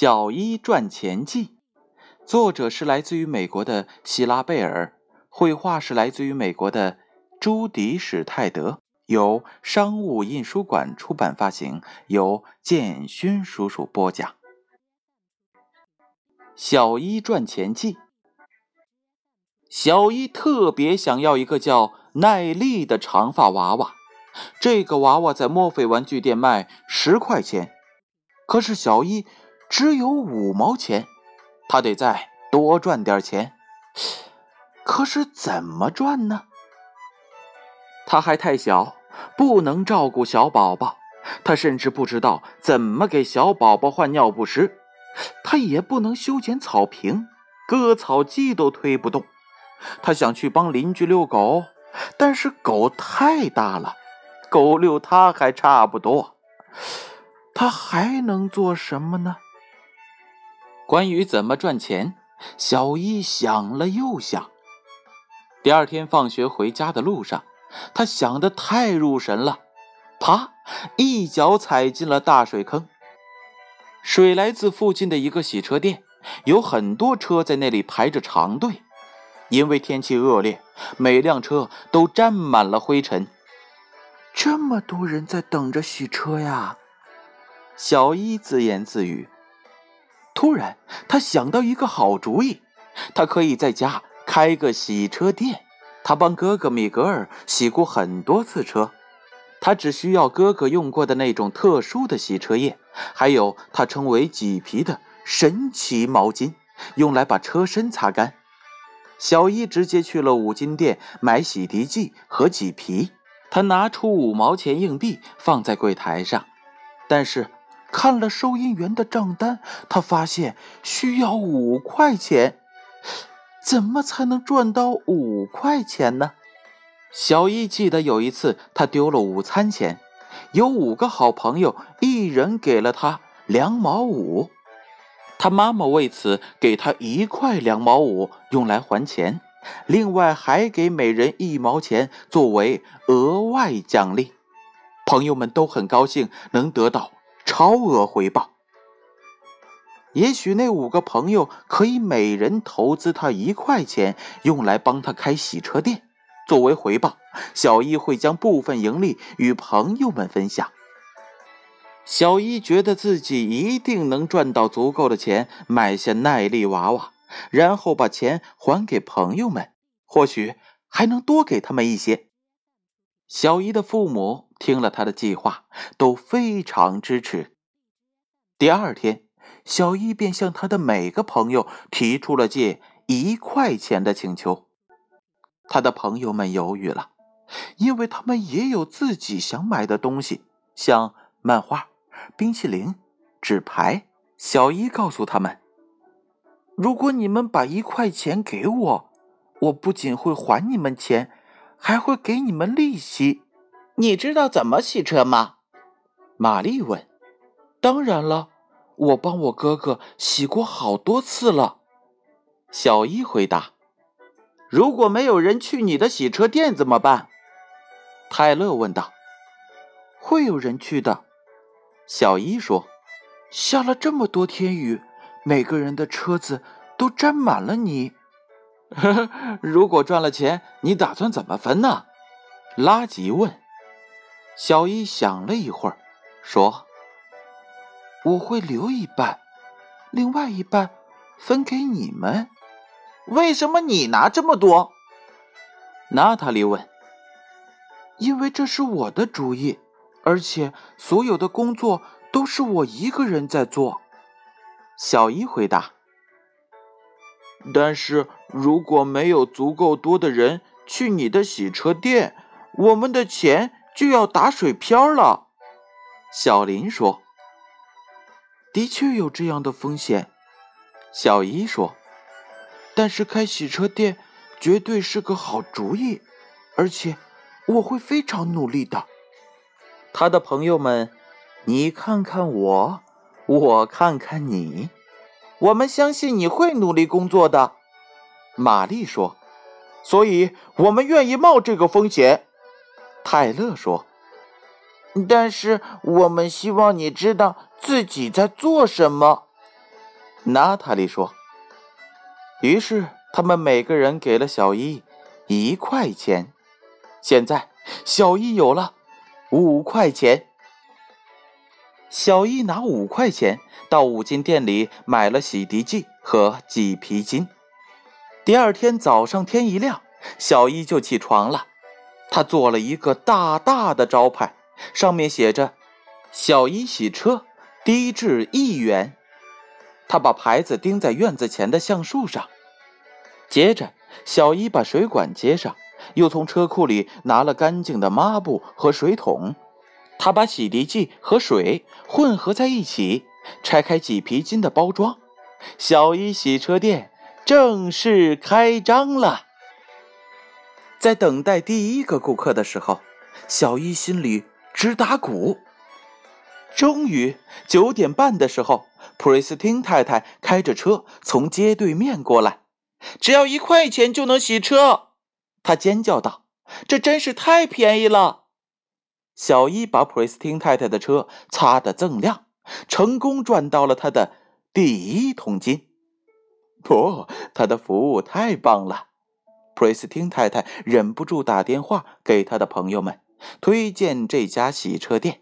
小一赚钱记，作者是来自于美国的希拉贝尔，绘画是来自于美国的朱迪史泰德，由商务印书馆出版发行，由建勋叔叔播讲。小一赚钱记，小一特别想要一个叫奈丽的长发娃娃，这个娃娃在墨菲玩具店卖十块钱，可是小一。只有五毛钱，他得再多赚点钱。可是怎么赚呢？他还太小，不能照顾小宝宝。他甚至不知道怎么给小宝宝换尿不湿。他也不能修剪草坪，割草机都推不动。他想去帮邻居遛狗，但是狗太大了，狗遛他还差不多。他还能做什么呢？关于怎么赚钱，小一想了又想。第二天放学回家的路上，他想的太入神了，啪，一脚踩进了大水坑。水来自附近的一个洗车店，有很多车在那里排着长队。因为天气恶劣，每辆车都沾满了灰尘。这么多人在等着洗车呀！小一自言自语。突然，他想到一个好主意，他可以在家开个洗车店。他帮哥哥米格尔洗过很多次车，他只需要哥哥用过的那种特殊的洗车液，还有他称为麂皮的神奇毛巾，用来把车身擦干。小伊直接去了五金店买洗涤剂和麂皮。他拿出五毛钱硬币放在柜台上，但是。看了收银员的账单，他发现需要五块钱。怎么才能赚到五块钱呢？小易记得有一次他丢了午餐钱，有五个好朋友，一人给了他两毛五。他妈妈为此给他一块两毛五用来还钱，另外还给每人一毛钱作为额外奖励。朋友们都很高兴能得到。超额回报，也许那五个朋友可以每人投资他一块钱，用来帮他开洗车店。作为回报，小一会将部分盈利与朋友们分享。小一觉得自己一定能赚到足够的钱，买下耐力娃娃，然后把钱还给朋友们，或许还能多给他们一些。小姨的父母听了他的计划，都非常支持。第二天，小姨便向他的每个朋友提出了借一块钱的请求。他的朋友们犹豫了，因为他们也有自己想买的东西，像漫画、冰淇淋、纸牌。小姨告诉他们：“如果你们把一块钱给我，我不仅会还你们钱。”还会给你们利息。你知道怎么洗车吗？玛丽问。当然了，我帮我哥哥洗过好多次了。小伊回答。如果没有人去你的洗车店怎么办？泰勒问道。会有人去的。小伊说。下了这么多天雨，每个人的车子都沾满了泥。呵呵，如果赚了钱，你打算怎么分呢？拉吉问。小伊想了一会儿，说：“我会留一半，另外一半分给你们。”为什么你拿这么多？娜塔莉问。因为这是我的主意，而且所有的工作都是我一个人在做。小伊回答。但是如果没有足够多的人去你的洗车店，我们的钱就要打水漂了。”小林说。“的确有这样的风险。”小伊说。“但是开洗车店绝对是个好主意，而且我会非常努力的。”他的朋友们，你看看我，我看看你。我们相信你会努力工作的，玛丽说。所以，我们愿意冒这个风险。泰勒说。但是，我们希望你知道自己在做什么。娜塔莉说。于是他们每个人给了小伊一块钱。现在小伊有了五块钱。小伊拿五块钱到五金店里买了洗涤剂和麂皮筋。第二天早上天一亮，小伊就起床了。他做了一个大大的招牌，上面写着“小伊洗车，低至一元”。他把牌子钉在院子前的橡树上。接着，小伊把水管接上，又从车库里拿了干净的抹布和水桶。他把洗涤剂和水混合在一起，拆开麂皮筋的包装。小伊洗车店正式开张了。在等待第一个顾客的时候，小伊心里直打鼓。终于，九点半的时候，普瑞斯汀太太开着车从街对面过来。只要一块钱就能洗车，他尖叫道：“这真是太便宜了！”小伊把普瑞斯汀太太的车擦得锃亮，成功赚到了他的第一桶金。不，他的服务太棒了。普瑞斯汀太太忍不住打电话给他的朋友们，推荐这家洗车店，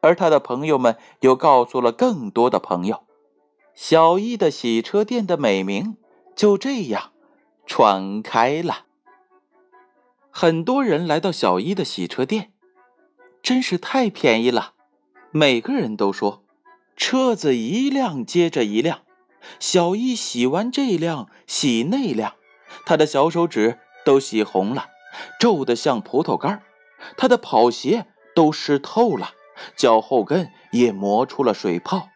而他的朋友们又告诉了更多的朋友，小伊的洗车店的美名就这样传开了。很多人来到小伊的洗车店。真是太便宜了，每个人都说，车子一辆接着一辆，小伊洗完这辆，洗那辆，他的小手指都洗红了，皱得像葡萄干他的跑鞋都湿透了，脚后跟也磨出了水泡。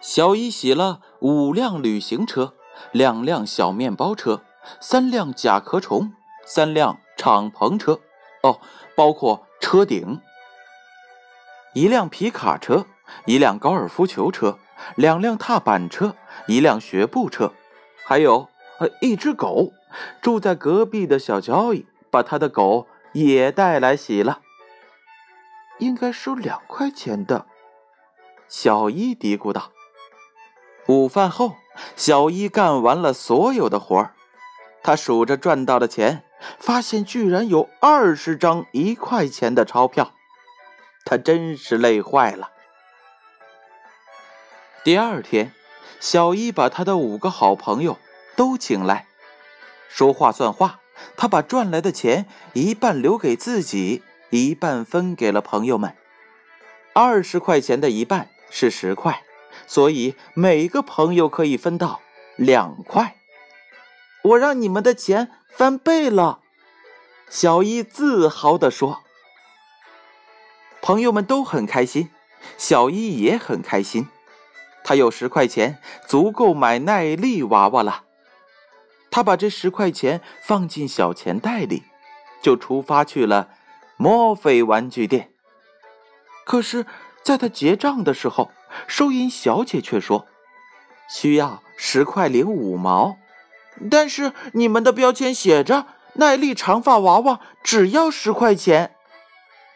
小伊洗了五辆旅行车，两辆小面包车，三辆甲壳虫，三辆敞篷车，哦，包括。车顶，一辆皮卡车，一辆高尔夫球车，两辆踏板车，一辆学步车，还有呃一只狗。住在隔壁的小交易把他的狗也带来洗了，应该收两块钱的。小伊嘀咕道。午饭后，小伊干完了所有的活儿，他数着赚到的钱。发现居然有二十张一块钱的钞票，他真是累坏了。第二天，小伊把他的五个好朋友都请来，说话算话。他把赚来的钱一半留给自己，一半分给了朋友们。二十块钱的一半是十块，所以每个朋友可以分到两块。我让你们的钱。翻倍了，小伊自豪地说。朋友们都很开心，小伊也很开心。他有十块钱，足够买耐力娃娃了。他把这十块钱放进小钱袋里，就出发去了墨菲玩具店。可是，在他结账的时候，收银小姐却说：“需要十块零五毛。”但是你们的标签写着“耐力长发娃娃”，只要十块钱。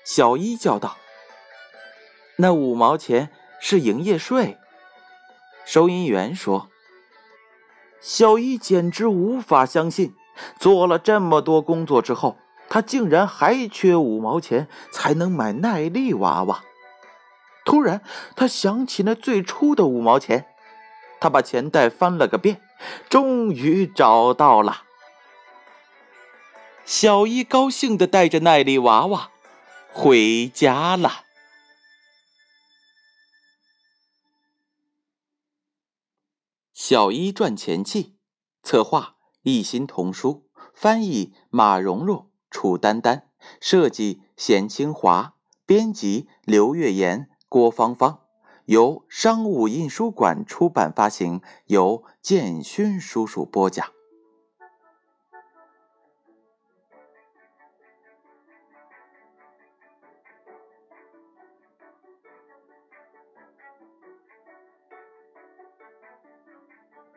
小伊叫道：“那五毛钱是营业税。”收银员说：“小伊简直无法相信，做了这么多工作之后，他竟然还缺五毛钱才能买耐力娃娃。”突然，他想起那最初的五毛钱，他把钱袋翻了个遍。终于找到了，小伊高兴的带着耐力娃娃回家了。小一赚钱记，策划一心童书，翻译马蓉蓉、楚丹丹，设计贤清华，编辑刘月言、郭芳芳。由商务印书馆出版发行，由建勋叔叔播讲。